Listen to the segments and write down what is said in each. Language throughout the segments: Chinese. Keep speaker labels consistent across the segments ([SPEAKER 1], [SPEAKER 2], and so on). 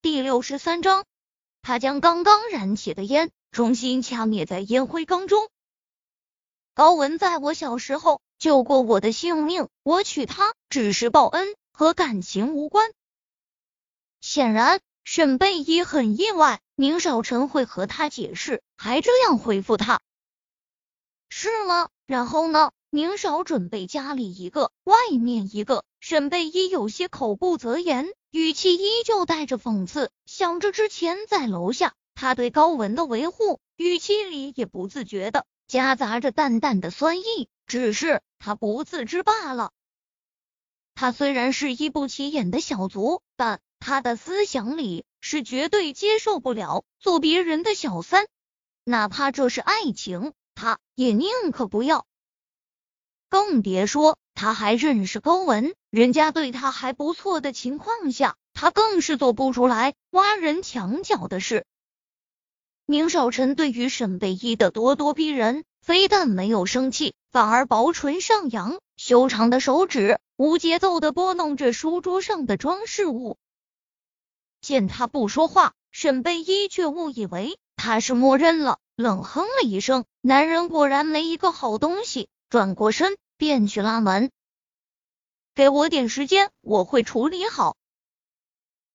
[SPEAKER 1] 第六十三章，他将刚刚燃起的烟重新掐灭在烟灰缸中。高文在我小时候救过我的性命，我娶她只是报恩，和感情无关。显然，沈贝依很意外宁少臣会和他解释，还这样回复他。是吗？然后呢？宁少准备家里一个，外面一个。沈贝依有些口不择言。语气依旧带着讽刺，想着之前在楼下他对高文的维护，语气里也不自觉的夹杂着淡淡的酸意，只是他不自知罢了。他虽然是一不起眼的小卒，但他的思想里是绝对接受不了做别人的小三，哪怕这是爱情，他也宁可不要。更别说他还认识高文，人家对他还不错的情况下，他更是做不出来挖人墙角的事。宁少臣对于沈贝依的咄咄逼人，非但没有生气，反而薄唇上扬，修长的手指无节奏的拨弄着书桌上的装饰物。见他不说话，沈贝依却误以为他是默认了，冷哼了一声：“男人果然没一个好东西。”转过身，便去拉门。给我点时间，我会处理好。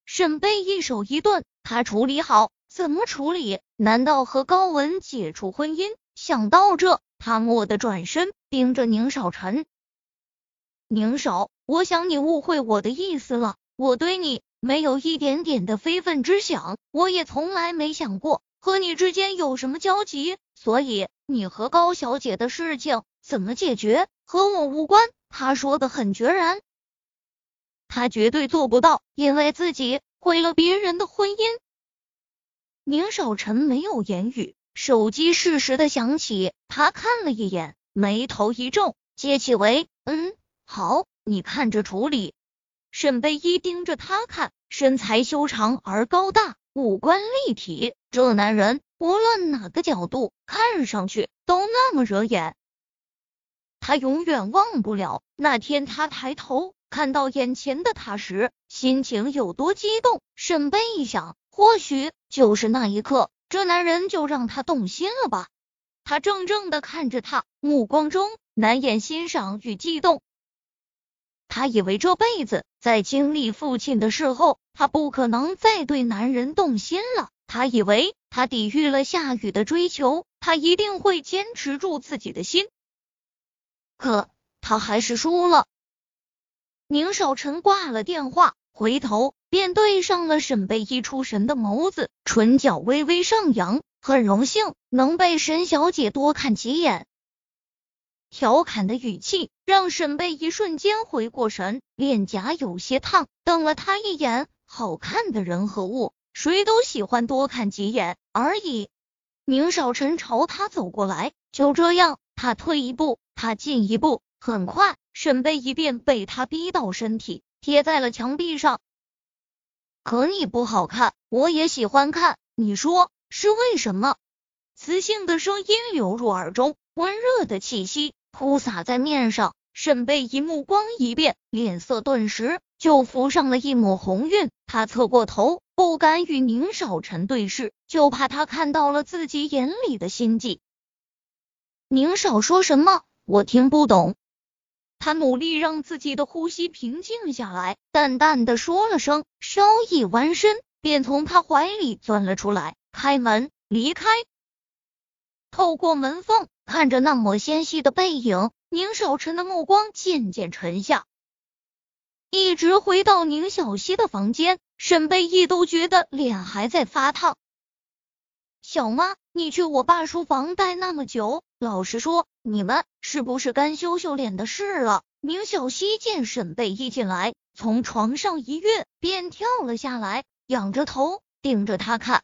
[SPEAKER 1] 沈贝一手一顿，他处理好？怎么处理？难道和高文解除婚姻？想到这，他蓦地转身，盯着宁少臣。宁少，我想你误会我的意思了。我对你没有一点点的非分之想，我也从来没想过和你之间有什么交集。所以，你和高小姐的事情。怎么解决和我无关？他说的很决然，他绝对做不到，因为自己毁了别人的婚姻。宁少臣没有言语，手机适时的响起，他看了一眼，眉头一皱，接起喂，嗯，好，你看着处理。沈贝依盯着他看，身材修长而高大，五官立体，这男人无论哪个角度看上去都那么惹眼。他永远忘不了那天，他抬头看到眼前的他时，心情有多激动。沈贝一想，或许就是那一刻，这男人就让他动心了吧。他怔怔的看着他，目光中难掩欣赏与悸动。他以为这辈子在经历父亲的事后，他不可能再对男人动心了。他以为他抵御了夏雨的追求，他一定会坚持住自己的心。可他还是输了。宁少臣挂了电话，回头便对上了沈贝依出神的眸子，唇角微微上扬，很荣幸能被沈小姐多看几眼。调侃的语气让沈贝一瞬间回过神，脸颊有些烫，瞪了他一眼。好看的人和物，谁都喜欢多看几眼而已。宁少臣朝他走过来，就这样，他退一步。他进一步，很快，沈贝一便被他逼到身体贴在了墙壁上。可你不好看，我也喜欢看，你说是为什么？磁性的声音流入耳中，温热的气息扑洒在面上。沈贝一目光一变，脸色顿时就浮上了一抹红晕。他侧过头，不敢与宁少臣对视，就怕他看到了自己眼里的心计。宁少说什么？我听不懂，他努力让自己的呼吸平静下来，淡淡的说了声，稍一弯身，便从他怀里钻了出来，开门离开。透过门缝看着那抹纤细的背影，宁少晨的目光渐渐沉下，一直回到宁小溪的房间，沈贝依都觉得脸还在发烫。小妈，你去我爸书房待那么久，老实说，你们是不是该羞羞脸的事了？明小溪见沈贝一进来，从床上一跃，便跳了下来，仰着头盯着他看。